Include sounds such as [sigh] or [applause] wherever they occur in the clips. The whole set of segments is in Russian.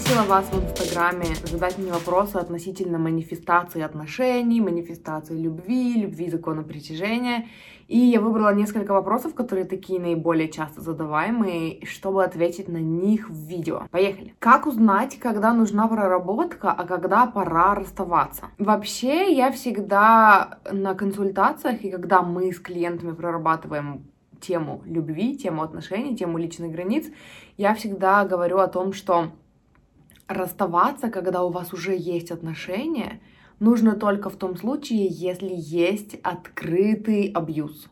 Попросила вас в Инстаграме задать мне вопросы относительно манифестации отношений, манифестации любви, любви закона притяжения. И я выбрала несколько вопросов, которые такие наиболее часто задаваемые, чтобы ответить на них в видео. Поехали. Как узнать, когда нужна проработка, а когда пора расставаться? Вообще, я всегда на консультациях, и когда мы с клиентами прорабатываем тему любви, тему отношений, тему личных границ, я всегда говорю о том, что расставаться, когда у вас уже есть отношения, нужно только в том случае, если есть открытый абьюз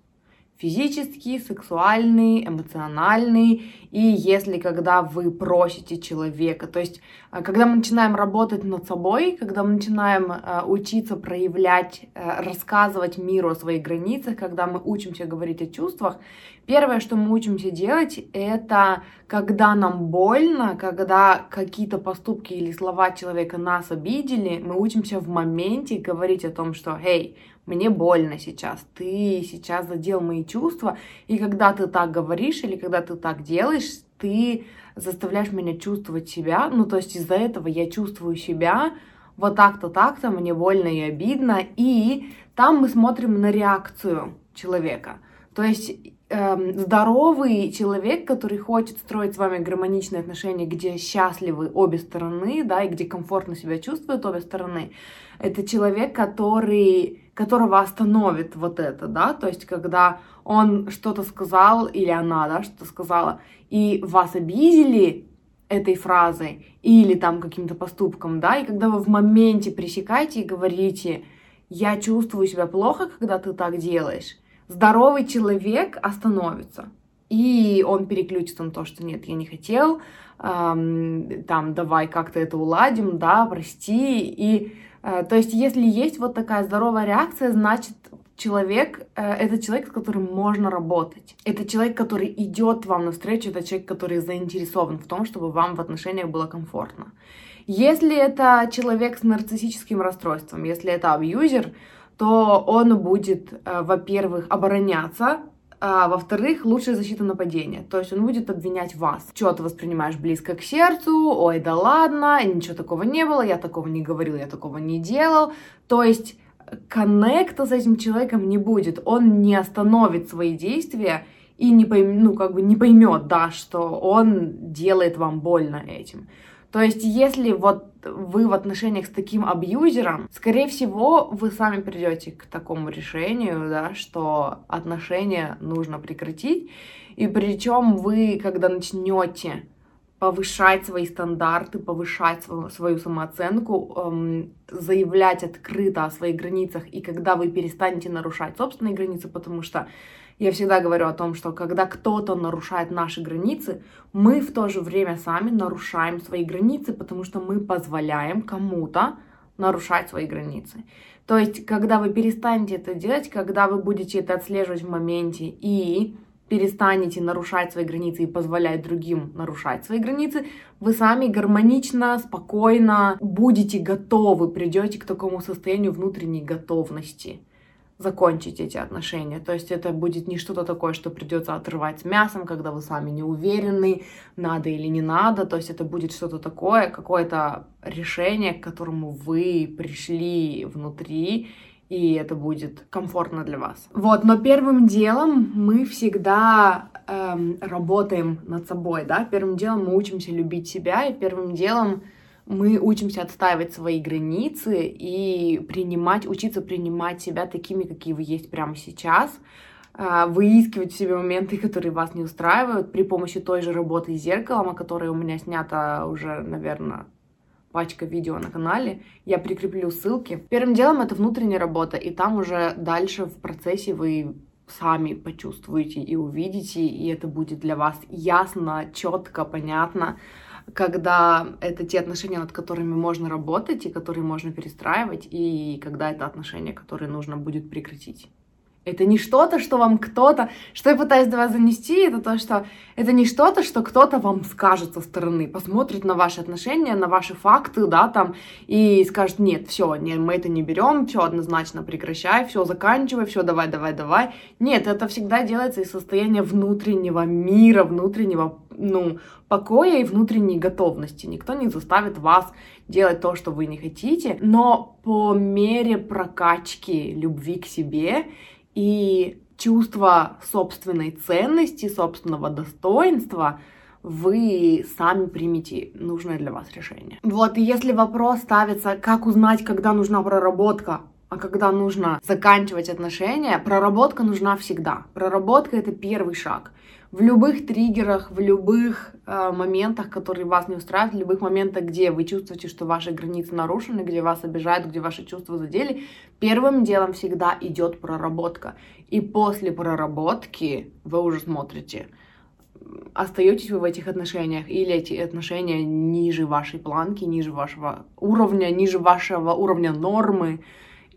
физический, сексуальный, эмоциональный, и если когда вы просите человека, то есть э, когда мы начинаем работать над собой, когда мы начинаем э, учиться проявлять, э, рассказывать миру о своих границах, когда мы учимся говорить о чувствах, первое, что мы учимся делать, это когда нам больно, когда какие-то поступки или слова человека нас обидели, мы учимся в моменте говорить о том, что, «Эй, мне больно сейчас, ты сейчас задел мои чувства, и когда ты так говоришь или когда ты так делаешь, ты заставляешь меня чувствовать себя, ну, то есть из-за этого я чувствую себя вот так-то, так-то, мне больно и обидно, и там мы смотрим на реакцию человека. То есть эм, здоровый человек, который хочет строить с вами гармоничные отношения, где счастливы обе стороны, да, и где комфортно себя чувствуют обе стороны, это человек, который которого остановит вот это, да, то есть когда он что-то сказал или она, да, что-то сказала, и вас обидели этой фразой или там каким-то поступком, да, и когда вы в моменте пресекаете и говорите, я чувствую себя плохо, когда ты так делаешь, здоровый человек остановится, и он переключится на то, что нет, я не хотел, эм, там, давай как-то это уладим, да, прости, и то есть, если есть вот такая здоровая реакция, значит, человек э, — это человек, с которым можно работать. Это человек, который идет вам навстречу, это человек, который заинтересован в том, чтобы вам в отношениях было комфортно. Если это человек с нарциссическим расстройством, если это абьюзер, то он будет, э, во-первых, обороняться, а, во-вторых, лучшая защита нападения. То есть он будет обвинять вас. Что ты воспринимаешь близко к сердцу, ой, да ладно, ничего такого не было, я такого не говорил, я такого не делал. То есть коннекта с этим человеком не будет. Он не остановит свои действия и не пойм, ну, как бы не поймет, да, что он делает вам больно этим. То есть, если вот вы в отношениях с таким абьюзером, скорее всего, вы сами придете к такому решению, да, что отношения нужно прекратить. И причем вы, когда начнете повышать свои стандарты, повышать свою, свою самооценку, эм, заявлять открыто о своих границах, и когда вы перестанете нарушать собственные границы, потому что я всегда говорю о том, что когда кто-то нарушает наши границы, мы в то же время сами нарушаем свои границы, потому что мы позволяем кому-то нарушать свои границы. То есть, когда вы перестанете это делать, когда вы будете это отслеживать в моменте и перестанете нарушать свои границы и позволять другим нарушать свои границы, вы сами гармонично, спокойно будете готовы, придете к такому состоянию внутренней готовности закончить эти отношения. То есть это будет не что-то такое, что придется отрывать мясом, когда вы сами не уверены, надо или не надо. То есть это будет что-то такое, какое-то решение, к которому вы пришли внутри, и это будет комфортно для вас. Вот, но первым делом мы всегда эм, работаем над собой, да, первым делом мы учимся любить себя, и первым делом мы учимся отстаивать свои границы и принимать, учиться принимать себя такими, какие вы есть прямо сейчас, а, выискивать в себе моменты, которые вас не устраивают при помощи той же работы с зеркалом, о которой у меня снята уже, наверное, пачка видео на канале. Я прикреплю ссылки. Первым делом это внутренняя работа, и там уже дальше в процессе вы сами почувствуете и увидите, и это будет для вас ясно, четко, понятно когда это те отношения, над которыми можно работать и которые можно перестраивать, и когда это отношения, которые нужно будет прекратить. Это не что-то, что вам кто-то... Что я пытаюсь до вас занести, это то, что это не что-то, что кто-то вам скажет со стороны, посмотрит на ваши отношения, на ваши факты, да, там, и скажет, нет, все, не, мы это не берем, все однозначно прекращай, все заканчивай, все давай, давай, давай. Нет, это всегда делается из состояния внутреннего мира, внутреннего, ну, покоя и внутренней готовности. Никто не заставит вас делать то, что вы не хотите, но по мере прокачки любви к себе и чувства собственной ценности, собственного достоинства, вы сами примите нужное для вас решение. Вот, и если вопрос ставится, как узнать, когда нужна проработка, а когда нужно заканчивать отношения, проработка нужна всегда. Проработка это первый шаг в любых триггерах, в любых э, моментах, которые вас не устраивают, в любых моментах, где вы чувствуете, что ваши границы нарушены, где вас обижают, где ваши чувства задели, первым делом всегда идет проработка. И после проработки вы уже смотрите, остаетесь вы в этих отношениях или эти отношения ниже вашей планки, ниже вашего уровня, ниже вашего уровня нормы,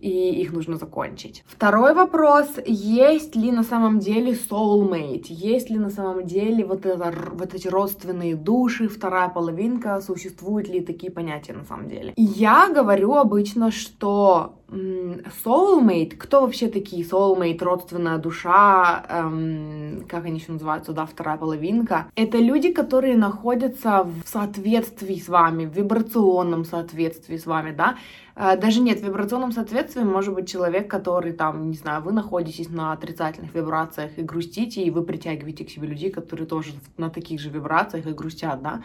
и их нужно закончить. Второй вопрос, есть ли на самом деле soulmate, есть ли на самом деле вот, это, вот эти родственные души, вторая половинка, существуют ли такие понятия на самом деле. Я говорю обычно, что soulmate, кто вообще такие soulmate, родственная душа, эм, как они еще называются, да, вторая половинка, это люди, которые находятся в соответствии с вами, в вибрационном соответствии с вами, да, э, даже нет, в вибрационном соответствии может быть человек, который там, не знаю, вы находитесь на отрицательных вибрациях и грустите, и вы притягиваете к себе людей, которые тоже на таких же вибрациях и грустят, да.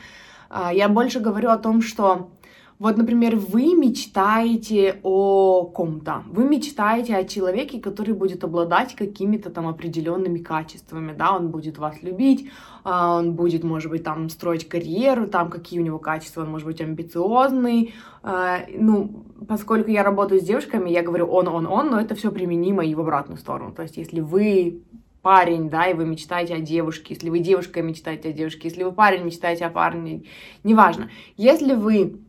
Э, я больше говорю о том, что вот, например, вы мечтаете о ком-то, вы мечтаете о человеке, который будет обладать какими-то там определенными качествами, да, он будет вас любить, а, он будет, может быть, там строить карьеру, там какие у него качества, он может быть амбициозный, а, ну, поскольку я работаю с девушками, я говорю он, он, он, но это все применимо и в обратную сторону, то есть если вы парень, да, и вы мечтаете о девушке, если вы девушка мечтаете о девушке, если вы парень мечтаете о парне, неважно. Если вы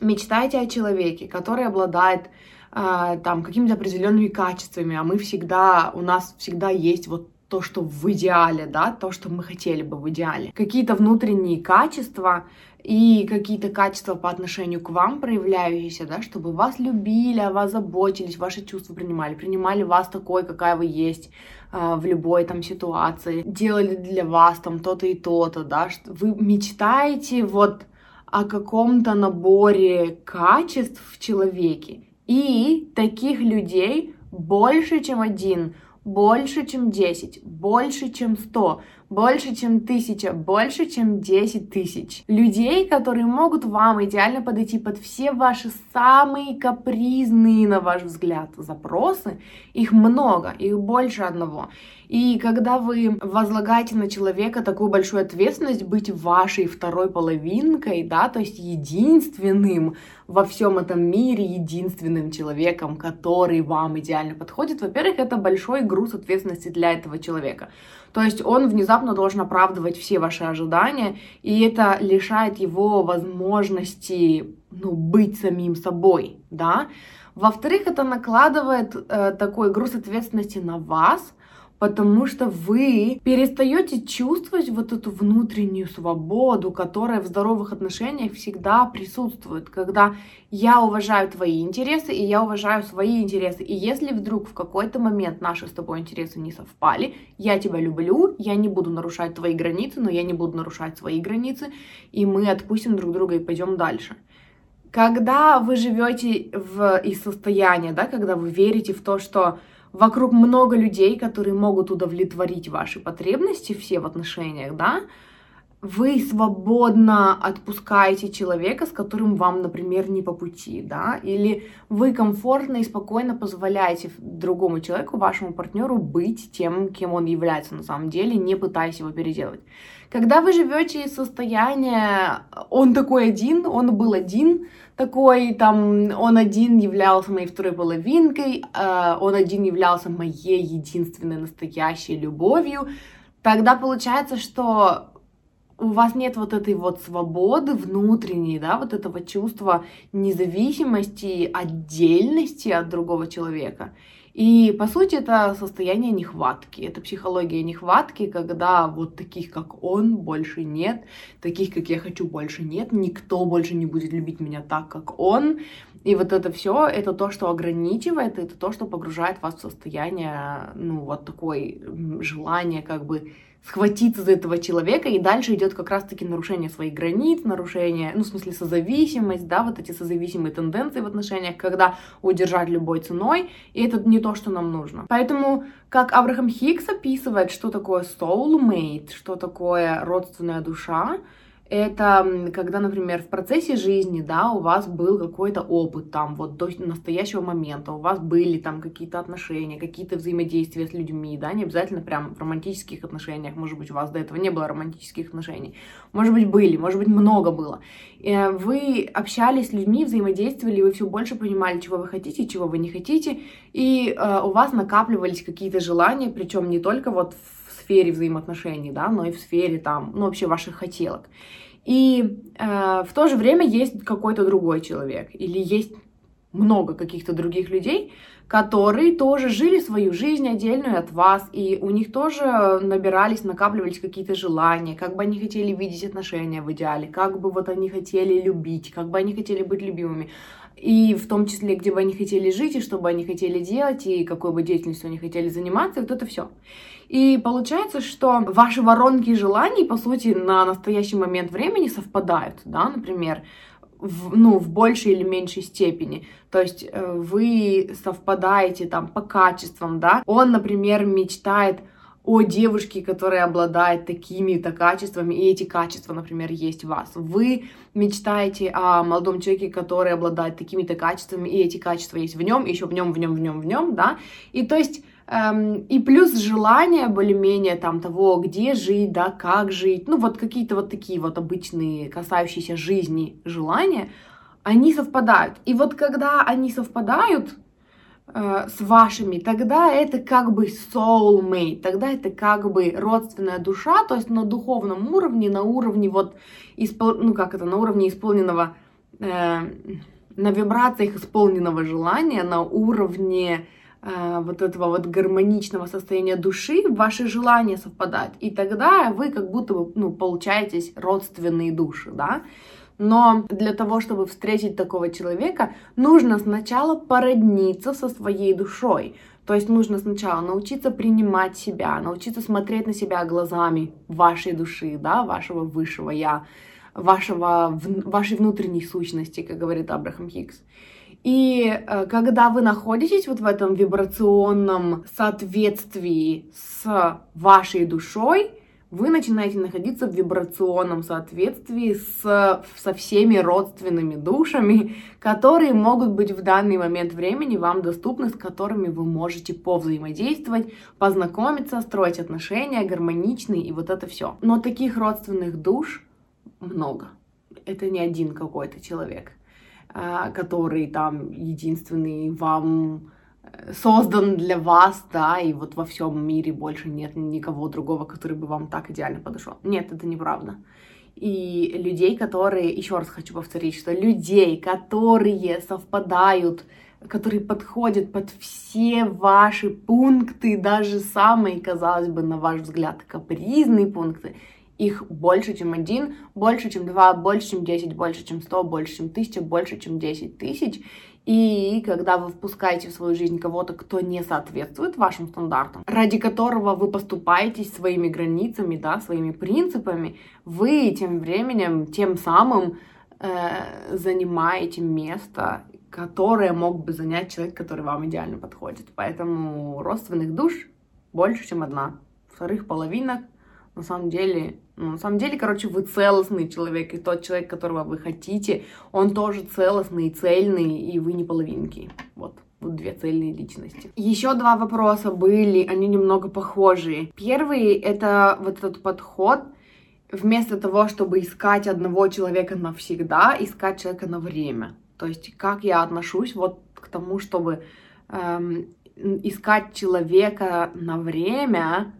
мечтайте о человеке, который обладает э, там какими-то определенными качествами, а мы всегда, у нас всегда есть вот то, что в идеале, да, то, что мы хотели бы в идеале. Какие-то внутренние качества и какие-то качества по отношению к вам проявляющиеся, да, чтобы вас любили, о вас заботились, ваши чувства принимали, принимали вас такой, какая вы есть э, в любой там ситуации, делали для вас там то-то и то-то, да, что вы мечтаете вот о каком-то наборе качеств в человеке. И таких людей больше, чем один, больше, чем десять, больше, чем сто, больше, чем тысяча, больше, чем десять тысяч. Людей, которые могут вам идеально подойти под все ваши самые капризные, на ваш взгляд, запросы. Их много, их больше одного. И когда вы возлагаете на человека такую большую ответственность быть вашей второй половинкой, да, то есть единственным во всем этом мире, единственным человеком, который вам идеально подходит, во-первых, это большой груз ответственности для этого человека. То есть он внезапно должен оправдывать все ваши ожидания, и это лишает его возможности ну, быть самим собой, да. Во-вторых, это накладывает э, такой груз ответственности на вас, потому что вы перестаете чувствовать вот эту внутреннюю свободу, которая в здоровых отношениях всегда присутствует, когда я уважаю твои интересы, и я уважаю свои интересы. И если вдруг в какой-то момент наши с тобой интересы не совпали, я тебя люблю, я не буду нарушать твои границы, но я не буду нарушать свои границы, и мы отпустим друг друга и пойдем дальше. Когда вы живете в из состояния, да, когда вы верите в то, что вокруг много людей, которые могут удовлетворить ваши потребности все в отношениях, да, вы свободно отпускаете человека, с которым вам, например, не по пути, да, или вы комфортно и спокойно позволяете другому человеку, вашему партнеру, быть тем, кем он является на самом деле, не пытаясь его переделать. Когда вы живете из состояния, он такой один, он был один, такой, там, он один являлся моей второй половинкой, э, он один являлся моей единственной настоящей любовью, тогда получается, что у вас нет вот этой вот свободы внутренней, да, вот этого чувства независимости, отдельности от другого человека. И, по сути, это состояние нехватки, это психология нехватки, когда вот таких, как он, больше нет, таких, как я хочу, больше нет, никто больше не будет любить меня так, как он. И вот это все, это то, что ограничивает, это то, что погружает вас в состояние, ну, вот такое желание как бы схватиться за этого человека, и дальше идет как раз-таки нарушение своих границ, нарушение, ну, в смысле, созависимость, да, вот эти созависимые тенденции в отношениях, когда удержать любой ценой, и это не то, что нам нужно. Поэтому, как Абрахам Хикс описывает, что такое soulmate, что такое родственная душа, это когда, например, в процессе жизни, да, у вас был какой-то опыт там, вот до настоящего момента, у вас были там какие-то отношения, какие-то взаимодействия с людьми, да, не обязательно прям в романтических отношениях, может быть, у вас до этого не было романтических отношений, может быть, были, может быть, много было. Э, вы общались с людьми, взаимодействовали, вы все больше понимали, чего вы хотите, чего вы не хотите, и э, у вас накапливались какие-то желания, причем не только вот в сфере взаимоотношений, да, но и в сфере там, ну, вообще ваших хотелок. И э, в то же время есть какой-то другой человек, или есть много каких-то других людей, которые тоже жили свою жизнь отдельную от вас, и у них тоже набирались, накапливались какие-то желания, как бы они хотели видеть отношения в идеале, как бы вот они хотели любить, как бы они хотели быть любимыми, и в том числе, где бы они хотели жить, и что бы они хотели делать, и какой бы деятельностью они хотели заниматься, вот это все. И получается, что ваши воронки желаний, по сути, на настоящий момент времени совпадают, да, например, в, ну, в большей или меньшей степени. То есть э, вы совпадаете там по качествам, да. Он, например, мечтает о девушке, которая обладает такими-то качествами, и эти качества, например, есть в вас. Вы мечтаете о молодом человеке, который обладает такими-то качествами, и эти качества есть в нем, еще в нем, в нем, в нем, в нем, да. И то есть и плюс желание более-менее там того, где жить, да, как жить, ну вот какие-то вот такие вот обычные, касающиеся жизни желания, они совпадают. И вот когда они совпадают э, с вашими, тогда это как бы soulmate, тогда это как бы родственная душа, то есть на духовном уровне, на уровне вот, испол... ну как это, на уровне исполненного, э, на вибрациях исполненного желания, на уровне вот этого вот гармоничного состояния души, ваши желания совпадают. И тогда вы как будто бы, ну, получаетесь родственные души, да. Но для того, чтобы встретить такого человека, нужно сначала породниться со своей душой. То есть нужно сначала научиться принимать себя, научиться смотреть на себя глазами вашей души, да, вашего высшего я, вашего, вашей внутренней сущности, как говорит Абрахам Хикс. И э, когда вы находитесь вот в этом вибрационном соответствии с вашей душой, вы начинаете находиться в вибрационном соответствии с, со всеми родственными душами, которые могут быть в данный момент времени вам доступны, с которыми вы можете повзаимодействовать, познакомиться, строить отношения гармоничные и вот это все. Но таких родственных душ много. Это не один какой-то человек. А, который там единственный вам э, создан для вас, да, и вот во всем мире больше нет никого другого, который бы вам так идеально подошел. Нет, это неправда. И людей, которые, еще раз хочу повторить, что людей, которые совпадают, которые подходят под все ваши пункты, даже самые, казалось бы, на ваш взгляд, капризные пункты, их больше, чем один, больше, чем два, больше, чем десять, больше, чем сто, больше, чем тысяча, больше, чем десять тысяч. И когда вы впускаете в свою жизнь кого-то, кто не соответствует вашим стандартам, ради которого вы поступаетесь своими границами, да, своими принципами, вы тем временем, тем самым э, занимаете место, которое мог бы занять человек, который вам идеально подходит. Поэтому родственных душ больше, чем одна. Вторых половинок на самом деле, ну, на самом деле, короче, вы целостный человек, и тот человек, которого вы хотите, он тоже целостный, цельный, и вы не половинки. Вот. Вот две цельные личности. Еще два вопроса были, они немного похожие. Первый — это вот этот подход, вместо того, чтобы искать одного человека навсегда, искать человека на время. То есть, как я отношусь вот к тому, чтобы эм, искать человека на время,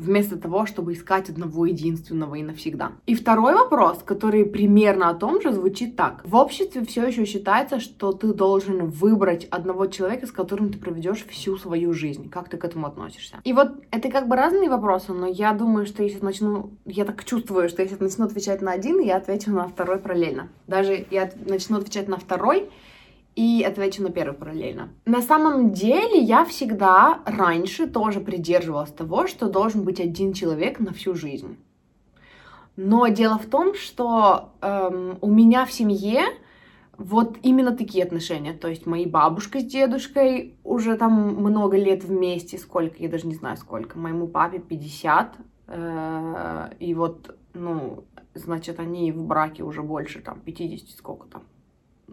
вместо того, чтобы искать одного единственного и навсегда. И второй вопрос, который примерно о том же, звучит так. В обществе все еще считается, что ты должен выбрать одного человека, с которым ты проведешь всю свою жизнь. Как ты к этому относишься? И вот это как бы разные вопросы, но я думаю, что если начну, я так чувствую, что если начну отвечать на один, я отвечу на второй параллельно. Даже я начну отвечать на второй, и отвечу на первый параллельно. На самом деле я всегда раньше тоже придерживалась того, что должен быть один человек на всю жизнь. Но дело в том, что эм, у меня в семье вот именно такие отношения. То есть мои бабушка с дедушкой уже там много лет вместе, сколько, я даже не знаю сколько. Моему папе 50. Э, и вот, ну, значит, они в браке уже больше, там, 50, сколько там,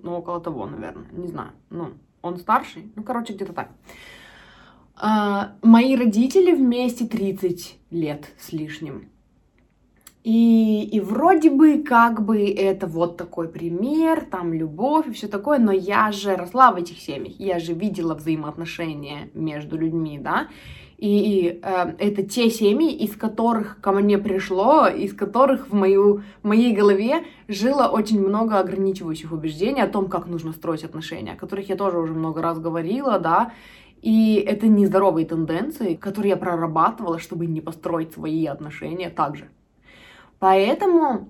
ну, около того, наверное, не знаю. Ну, он старший, ну, короче, где-то так. А, мои родители вместе 30 лет с лишним. И, и вроде бы как бы это вот такой пример, там любовь и все такое, но я же росла в этих семьях, я же видела взаимоотношения между людьми, да, и э, это те семьи, из которых ко мне пришло, из которых в, мою, в моей голове жило очень много ограничивающих убеждений о том, как нужно строить отношения, о которых я тоже уже много раз говорила, да, и это нездоровые тенденции, которые я прорабатывала, чтобы не построить свои отношения также. Поэтому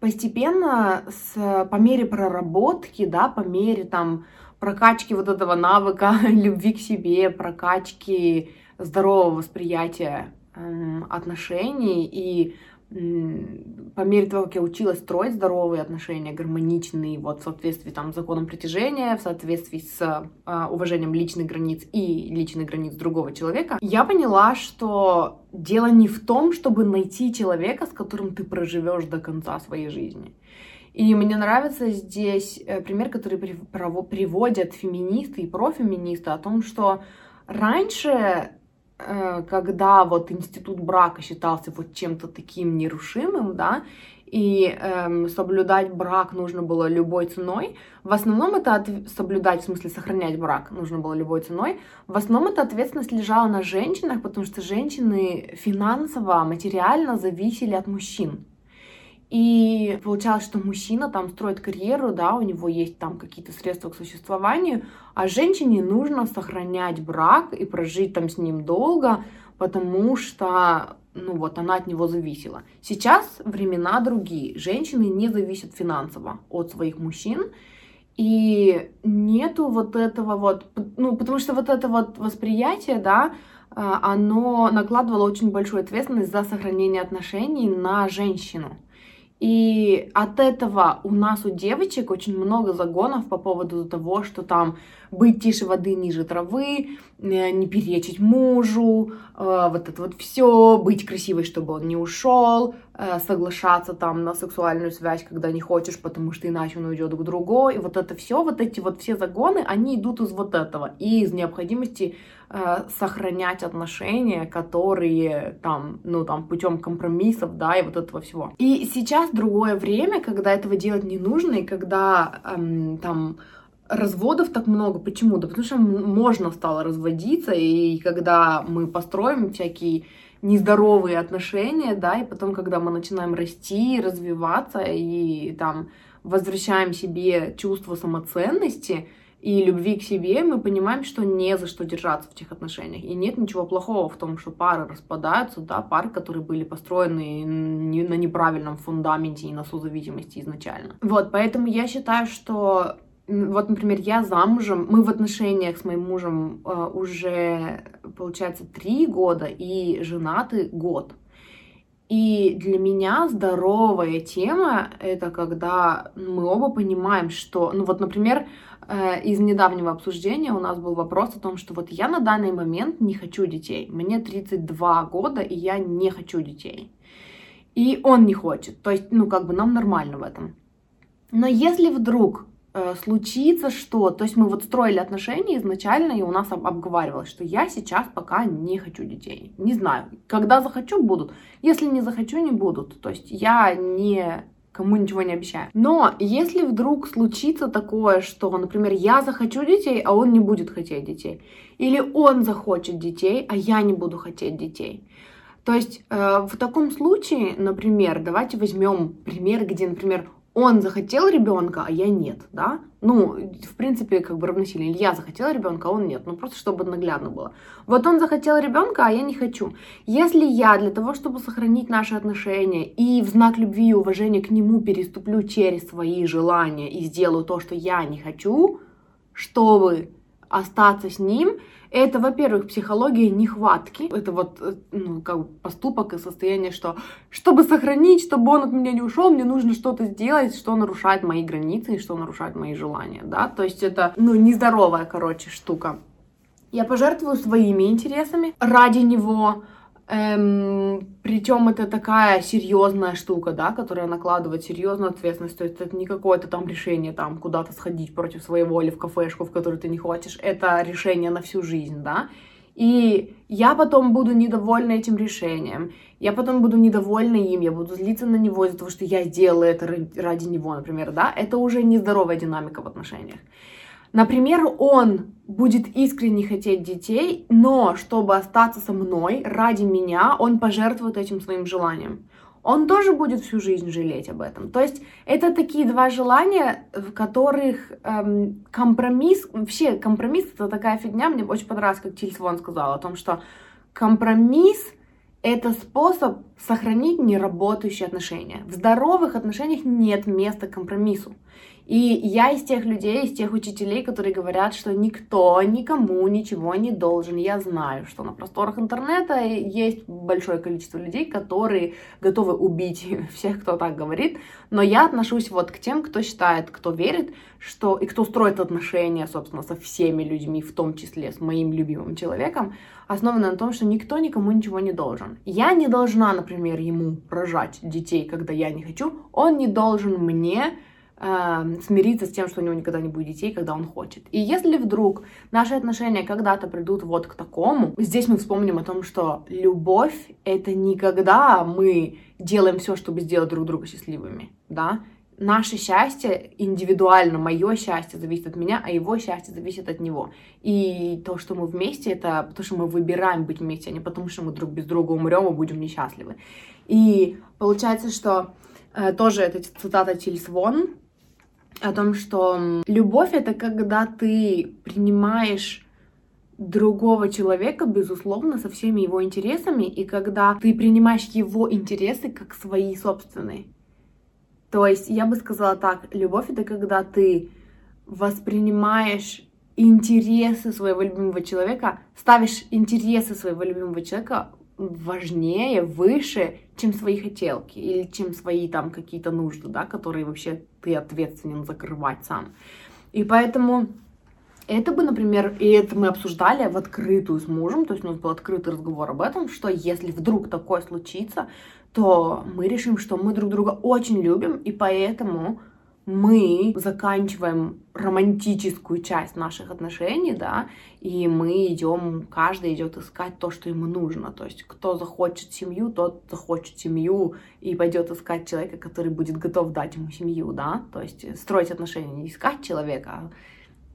постепенно, с, по мере проработки, да, по мере там прокачки вот этого навыка [laughs] любви к себе, прокачки здорового восприятия э, отношений и по мере того, как я училась строить здоровые отношения, гармоничные, вот в соответствии там, с законом притяжения, в соответствии с э, уважением личных границ и личных границ другого человека, я поняла, что дело не в том, чтобы найти человека, с которым ты проживешь до конца своей жизни. И мне нравится здесь э, пример, который приводят феминисты и профеминисты о том, что раньше э, когда вот институт брака считался вот чем-то таким нерушимым, да, и эм, соблюдать брак нужно было любой ценой. В основном это от... соблюдать, в смысле сохранять брак нужно было любой ценой. В основном эта ответственность лежала на женщинах, потому что женщины финансово, материально зависели от мужчин. И получалось, что мужчина там строит карьеру, да, у него есть там какие-то средства к существованию, а женщине нужно сохранять брак и прожить там с ним долго, потому что, ну вот, она от него зависела. Сейчас времена другие. Женщины не зависят финансово от своих мужчин, и нету вот этого вот, ну, потому что вот это вот восприятие, да, а, оно накладывало очень большую ответственность за сохранение отношений на женщину. И от этого у нас, у девочек, очень много загонов по поводу того, что там быть тише воды, ниже травы, э, не перечить мужу, э, вот это вот все, быть красивой, чтобы он не ушел, э, соглашаться там на сексуальную связь, когда не хочешь, потому что иначе он уйдет к другой. И вот это все, вот эти вот все загоны, они идут из вот этого, и из необходимости сохранять отношения, которые там, ну там путем компромиссов, да, и вот этого всего. И сейчас другое время, когда этого делать не нужно, и когда эм, там разводов так много. Почему? Да потому что можно стало разводиться, и когда мы построим всякие нездоровые отношения, да, и потом, когда мы начинаем расти, развиваться, и там возвращаем себе чувство самоценности и любви к себе, мы понимаем, что не за что держаться в этих отношениях. И нет ничего плохого в том, что пары распадаются, да, пары, которые были построены на неправильном фундаменте и на созависимости изначально. Вот, поэтому я считаю, что вот, например, я замужем, мы в отношениях с моим мужем э, уже, получается, три года и женаты год. И для меня здоровая тема — это когда мы оба понимаем, что, ну вот, например, из недавнего обсуждения у нас был вопрос о том, что вот я на данный момент не хочу детей. Мне 32 года, и я не хочу детей. И он не хочет. То есть, ну, как бы нам нормально в этом. Но если вдруг э, случится что, то есть мы вот строили отношения изначально, и у нас об, обговаривалось, что я сейчас пока не хочу детей. Не знаю, когда захочу, будут. Если не захочу, не будут. То есть я не кому ничего не обещаю. Но если вдруг случится такое, что, например, я захочу детей, а он не будет хотеть детей, или он захочет детей, а я не буду хотеть детей, То есть э, в таком случае, например, давайте возьмем пример, где, например, он захотел ребенка, а я нет, да? Ну, в принципе, как бы равносильно. Я захотела ребенка, а он нет. Ну, просто чтобы наглядно было. Вот он захотел ребенка, а я не хочу. Если я для того, чтобы сохранить наши отношения и в знак любви и уважения к нему переступлю через свои желания и сделаю то, что я не хочу, чтобы остаться с ним, это, во-первых, психология нехватки. Это вот э, ну, как поступок и состояние, что чтобы сохранить, чтобы он от меня не ушел, мне нужно что-то сделать, что нарушает мои границы и что нарушает мои желания, да. То есть это, ну, нездоровая, короче, штука. Я пожертвую своими интересами ради него, Эм, причем это такая серьезная штука, да, которая накладывает серьезную ответственность. То есть это не какое-то там решение там куда-то сходить против своей воли в кафешку, в которую ты не хочешь. Это решение на всю жизнь, да. И я потом буду недовольна этим решением. Я потом буду недовольна им, я буду злиться на него из-за того, что я сделала это ради него, например, да. Это уже нездоровая динамика в отношениях. Например, он будет искренне хотеть детей, но чтобы остаться со мной, ради меня, он пожертвует этим своим желанием. Он тоже будет всю жизнь жалеть об этом. То есть это такие два желания, в которых эм, компромисс, вообще компромисс это такая фигня, мне очень понравилось, как Тильс Вон сказал о том, что компромисс это способ сохранить неработающие отношения. В здоровых отношениях нет места компромиссу. И я из тех людей, из тех учителей, которые говорят, что никто никому ничего не должен. Я знаю, что на просторах интернета есть большое количество людей, которые готовы убить [laughs] всех, кто так говорит. Но я отношусь вот к тем, кто считает, кто верит, что и кто строит отношения, собственно, со всеми людьми, в том числе с моим любимым человеком, основано на том, что никто никому ничего не должен. Я не должна, например, ему рожать детей, когда я не хочу. Он не должен мне смириться с тем, что у него никогда не будет детей, когда он хочет. И если вдруг наши отношения когда-то придут вот к такому, здесь мы вспомним о том, что любовь — это никогда мы делаем все, чтобы сделать друг друга счастливыми, да, наше счастье индивидуально, мое счастье зависит от меня, а его счастье зависит от него. И то, что мы вместе, это потому что мы выбираем быть вместе, а не потому что мы друг без друга умрем и будем несчастливы. И получается, что э, тоже эта цитата Тильс Вон, о том, что любовь это когда ты принимаешь другого человека, безусловно, со всеми его интересами, и когда ты принимаешь его интересы как свои собственные. То есть я бы сказала так, любовь это когда ты воспринимаешь интересы своего любимого человека, ставишь интересы своего любимого человека важнее, выше, чем свои хотелки или чем свои там какие-то нужды, да, которые вообще ты ответственен закрывать сам. И поэтому это бы, например, и это мы обсуждали в открытую с мужем, то есть у нас был открытый разговор об этом, что если вдруг такое случится, то мы решим, что мы друг друга очень любим, и поэтому мы заканчиваем романтическую часть наших отношений, да, и мы идем, каждый идет искать то, что ему нужно. То есть, кто захочет семью, тот захочет семью и пойдет искать человека, который будет готов дать ему семью, да. То есть, строить отношения, не искать человека. А,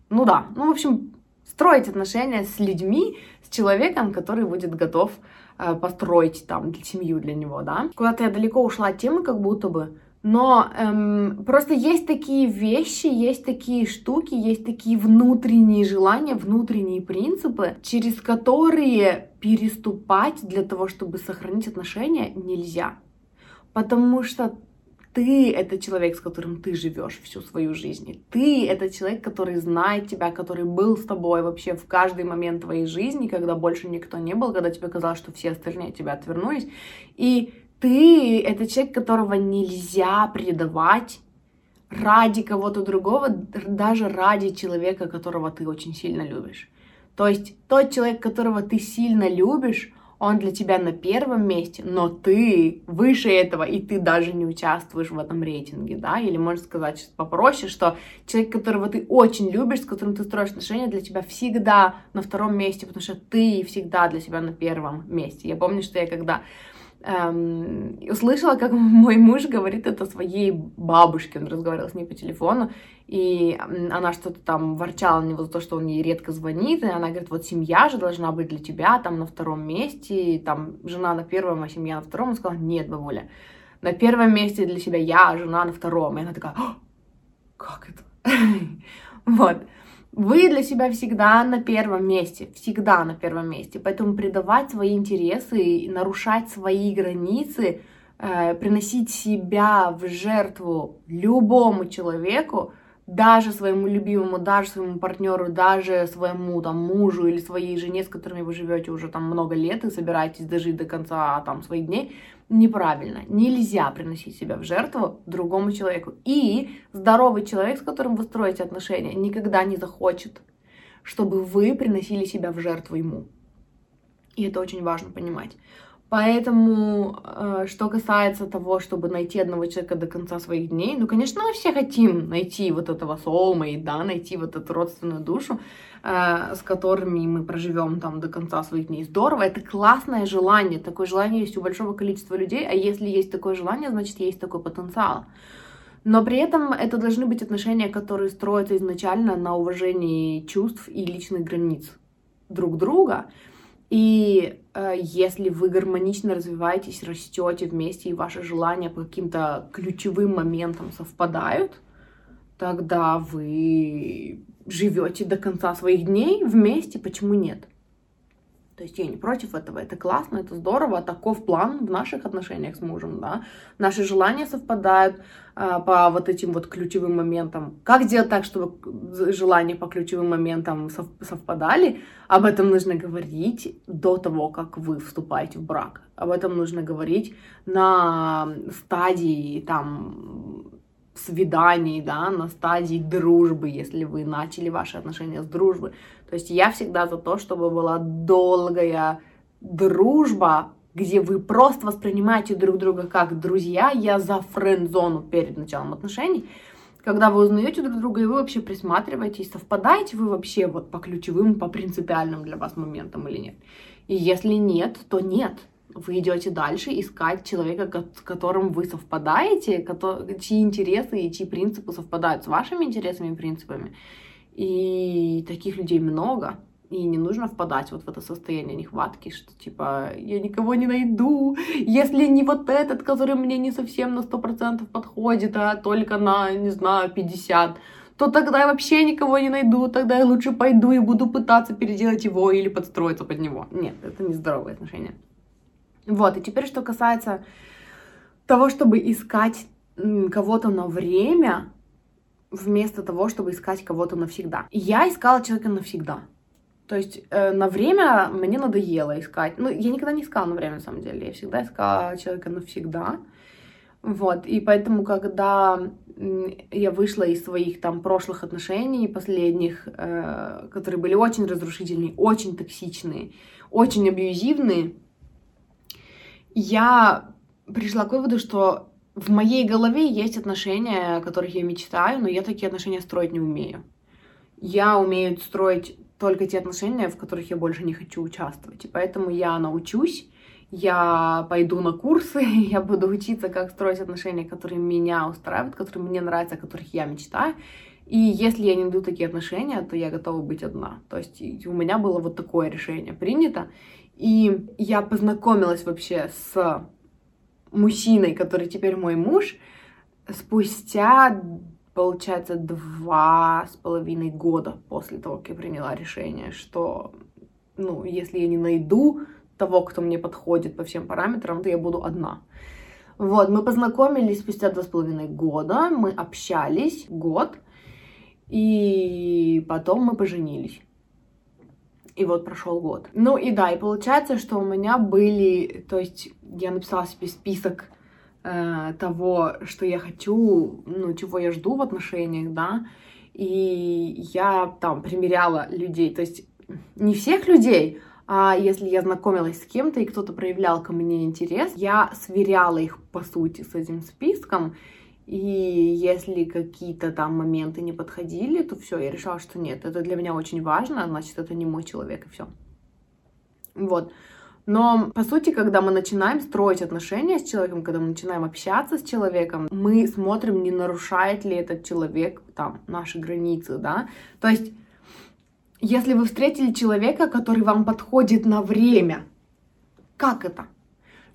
ну да, ну, в общем, строить отношения с людьми, с человеком, который будет готов э, построить там семью для него, да. Куда-то я далеко ушла от темы, как будто бы, но эм, просто есть такие вещи, есть такие штуки, есть такие внутренние желания, внутренние принципы, через которые переступать для того, чтобы сохранить отношения, нельзя. Потому что ты — это человек, с которым ты живешь всю свою жизнь. Ты — это человек, который знает тебя, который был с тобой вообще в каждый момент твоей жизни, когда больше никто не был, когда тебе казалось, что все остальные от тебя отвернулись. И ты — это человек, которого нельзя предавать ради кого-то другого, даже ради человека, которого ты очень сильно любишь. То есть тот человек, которого ты сильно любишь, он для тебя на первом месте, но ты выше этого, и ты даже не участвуешь в этом рейтинге, да, или можно сказать сейчас попроще, что человек, которого ты очень любишь, с которым ты строишь отношения, для тебя всегда на втором месте, потому что ты всегда для себя на первом месте. Я помню, что я когда эм, услышала, как [laughs] мой муж говорит это своей бабушке, он разговаривал с ней по телефону, и она что-то там ворчала на него за то, что он ей редко звонит, и она говорит, вот семья же должна быть для тебя там на втором месте, и там жена на первом, а семья на втором, он сказал, нет, бабуля, на первом месте для себя я, а жена на втором, и она такая, как это? [laughs] вот. Вы для себя всегда на первом месте, всегда на первом месте. Поэтому предавать свои интересы, нарушать свои границы, э, приносить себя в жертву любому человеку, даже своему любимому, даже своему партнеру, даже своему там мужу или своей жене, с которыми вы живете уже там много лет и собираетесь дожить до конца там своих дней, неправильно. Нельзя приносить себя в жертву другому человеку. И здоровый человек, с которым вы строите отношения, никогда не захочет, чтобы вы приносили себя в жертву ему. И это очень важно понимать. Поэтому, э, что касается того, чтобы найти одного человека до конца своих дней, ну, конечно, мы все хотим найти вот этого soulmate, да, найти вот эту родственную душу, э, с которыми мы проживем там до конца своих дней. Здорово, это классное желание, такое желание есть у большого количества людей, а если есть такое желание, значит, есть такой потенциал. Но при этом это должны быть отношения, которые строятся изначально на уважении чувств и личных границ друг друга, и э, если вы гармонично развиваетесь, растете вместе, и ваши желания по каким-то ключевым моментам совпадают, тогда вы живете до конца своих дней вместе, почему нет? То есть я не против этого, это классно, это здорово, таков план в наших отношениях с мужем, да. Наши желания совпадают а, по вот этим вот ключевым моментам. Как сделать так, чтобы желания по ключевым моментам сов совпадали? Об этом нужно говорить до того, как вы вступаете в брак. Об этом нужно говорить на стадии там свиданий, да, на стадии дружбы, если вы начали ваши отношения с дружбы. То есть я всегда за то, чтобы была долгая дружба, где вы просто воспринимаете друг друга как друзья. Я за френд-зону перед началом отношений. Когда вы узнаете друг друга, и вы вообще присматриваетесь, совпадаете вы вообще вот по ключевым, по принципиальным для вас моментам или нет. И если нет, то нет вы идете дальше искать человека, с которым вы совпадаете, чьи интересы и чьи принципы совпадают с вашими интересами и принципами. И таких людей много. И не нужно впадать вот в это состояние нехватки, что типа я никого не найду, если не вот этот, который мне не совсем на 100% подходит, а только на, не знаю, 50%, то тогда я вообще никого не найду, тогда я лучше пойду и буду пытаться переделать его или подстроиться под него. Нет, это не здоровые отношения. Вот, и теперь, что касается того, чтобы искать кого-то на время, вместо того, чтобы искать кого-то навсегда. Я искала человека навсегда. То есть э, на время мне надоело искать. Ну, я никогда не искала на время, на самом деле. Я всегда искала человека навсегда. Вот, и поэтому, когда я вышла из своих там прошлых отношений, последних, э, которые были очень разрушительные, очень токсичные, очень абьюзивные, я пришла к выводу, что в моей голове есть отношения, о которых я мечтаю, но я такие отношения строить не умею. Я умею строить только те отношения, в которых я больше не хочу участвовать. И поэтому я научусь, я пойду на курсы, [laughs] я буду учиться, как строить отношения, которые меня устраивают, которые мне нравятся, о которых я мечтаю. И если я не найду такие отношения, то я готова быть одна. То есть у меня было вот такое решение принято. И я познакомилась вообще с мужчиной, который теперь мой муж, спустя, получается, два с половиной года после того, как я приняла решение, что, ну, если я не найду того, кто мне подходит по всем параметрам, то я буду одна. Вот, мы познакомились спустя два с половиной года, мы общались год, и потом мы поженились. И вот прошел год. Ну и да, и получается, что у меня были, то есть я написала себе список э, того, что я хочу, ну, чего я жду в отношениях, да, и я там примеряла людей, то есть не всех людей, а если я знакомилась с кем-то и кто-то проявлял ко мне интерес, я сверяла их по сути с этим списком, и если какие-то там моменты не подходили, то все, я решила, что нет, это для меня очень важно, значит, это не мой человек, и все. Вот. Но, по сути, когда мы начинаем строить отношения с человеком, когда мы начинаем общаться с человеком, мы смотрим, не нарушает ли этот человек там наши границы, да. То есть, если вы встретили человека, который вам подходит на время, как это?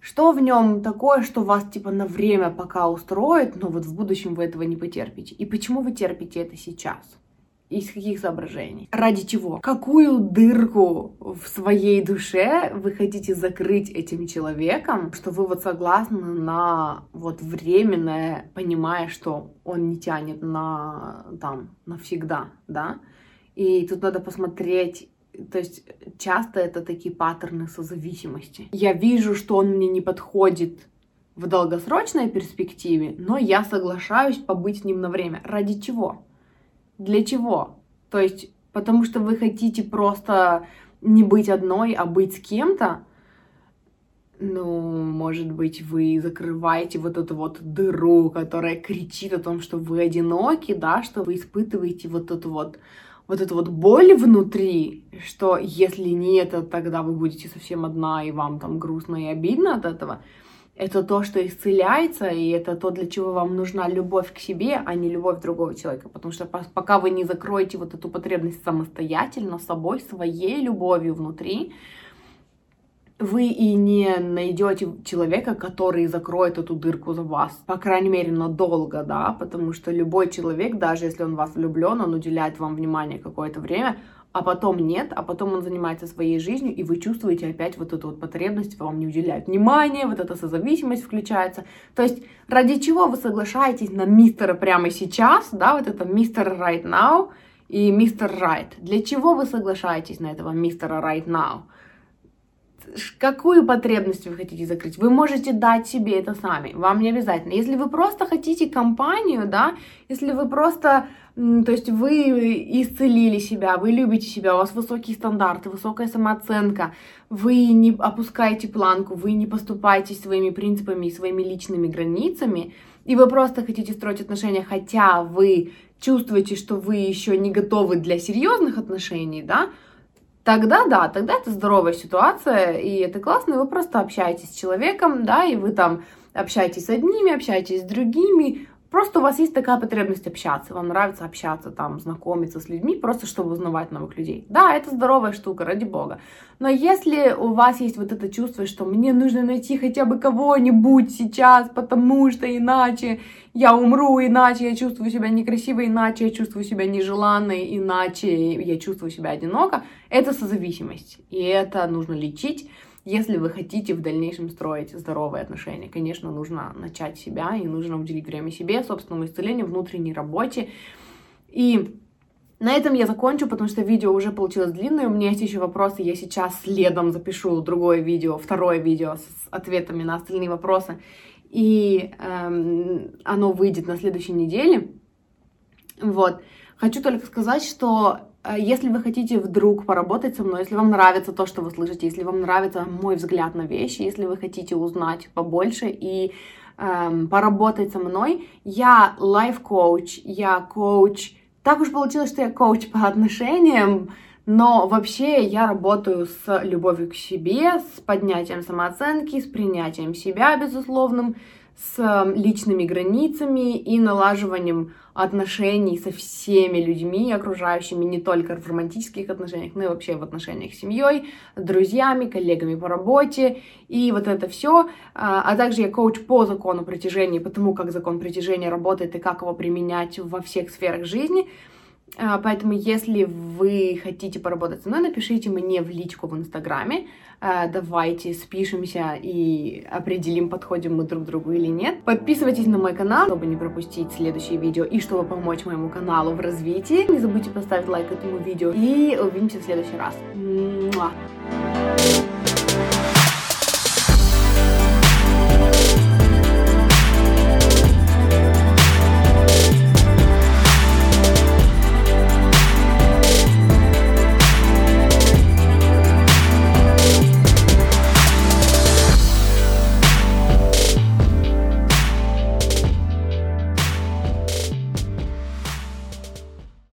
Что в нем такое, что вас типа на время пока устроит, но вот в будущем вы этого не потерпите? И почему вы терпите это сейчас? Из каких соображений? Ради чего? Какую дырку в своей душе вы хотите закрыть этим человеком, что вы вот согласны на вот временное, понимая, что он не тянет на там навсегда, да? И тут надо посмотреть то есть часто это такие паттерны созависимости. Я вижу, что он мне не подходит в долгосрочной перспективе, но я соглашаюсь побыть с ним на время. Ради чего? Для чего? То есть, потому что вы хотите просто не быть одной, а быть с кем-то, ну, может быть, вы закрываете вот эту вот дыру, которая кричит о том, что вы одиноки, да, что вы испытываете вот эту вот вот эту вот боль внутри, что если не это, тогда вы будете совсем одна, и вам там грустно и обидно от этого это то, что исцеляется, и это то, для чего вам нужна любовь к себе, а не любовь другого человека. Потому что пока вы не закроете вот эту потребность самостоятельно, собой, своей любовью внутри, вы и не найдете человека, который закроет эту дырку за вас. По крайней мере, надолго, да, потому что любой человек, даже если он вас влюблен, он уделяет вам внимание какое-то время, а потом нет, а потом он занимается своей жизнью, и вы чувствуете опять вот эту вот потребность, вам не уделяют внимания, вот эта созависимость включается. То есть ради чего вы соглашаетесь на мистера прямо сейчас, да, вот это мистер right now и мистер right. Для чего вы соглашаетесь на этого мистера right now? Какую потребность вы хотите закрыть. Вы можете дать себе это сами, вам не обязательно. Если вы просто хотите компанию, да, если вы просто, то есть вы исцелили себя, вы любите себя, у вас высокие стандарты, высокая самооценка, вы не опускаете планку, вы не поступаете своими принципами и своими личными границами, и вы просто хотите строить отношения, хотя вы чувствуете, что вы еще не готовы для серьезных отношений, да, тогда да, тогда это здоровая ситуация, и это классно, и вы просто общаетесь с человеком, да, и вы там общаетесь с одними, общаетесь с другими, Просто у вас есть такая потребность общаться, вам нравится общаться, там, знакомиться с людьми, просто чтобы узнавать новых людей. Да, это здоровая штука, ради бога. Но если у вас есть вот это чувство, что мне нужно найти хотя бы кого-нибудь сейчас, потому что иначе я умру, иначе я чувствую себя некрасиво, иначе я чувствую себя нежеланной, иначе я чувствую себя одиноко, это созависимость. И это нужно лечить. Если вы хотите в дальнейшем строить здоровые отношения, конечно, нужно начать себя и нужно уделить время себе, собственному исцелению, внутренней работе. И на этом я закончу, потому что видео уже получилось длинное. У меня есть еще вопросы. Я сейчас следом запишу другое видео, второе видео с ответами на остальные вопросы. И эм, оно выйдет на следующей неделе. Вот. Хочу только сказать, что если вы хотите вдруг поработать со мной, если вам нравится то, что вы слышите, если вам нравится мой взгляд на вещи, если вы хотите узнать побольше и эм, поработать со мной, я лайф-коуч, я коуч. Так уж получилось, что я коуч по отношениям, но вообще я работаю с любовью к себе, с поднятием самооценки, с принятием себя безусловным, с эм, личными границами и налаживанием отношений со всеми людьми, окружающими, не только в романтических отношениях, но и вообще в отношениях с семьей, друзьями, коллегами по работе, и вот это все. А, а также я коуч по закону притяжения, потому как закон притяжения работает и как его применять во всех сферах жизни. А, поэтому, если вы хотите поработать со мной, напишите мне в личку в Инстаграме. А, давайте спишемся и определим, подходим мы друг другу или нет. Подписывайтесь на мой канал, чтобы не пропустить следующие видео и чтобы помочь моему каналу в развитии. Не забудьте поставить лайк этому видео и увидимся в следующий раз. Муа!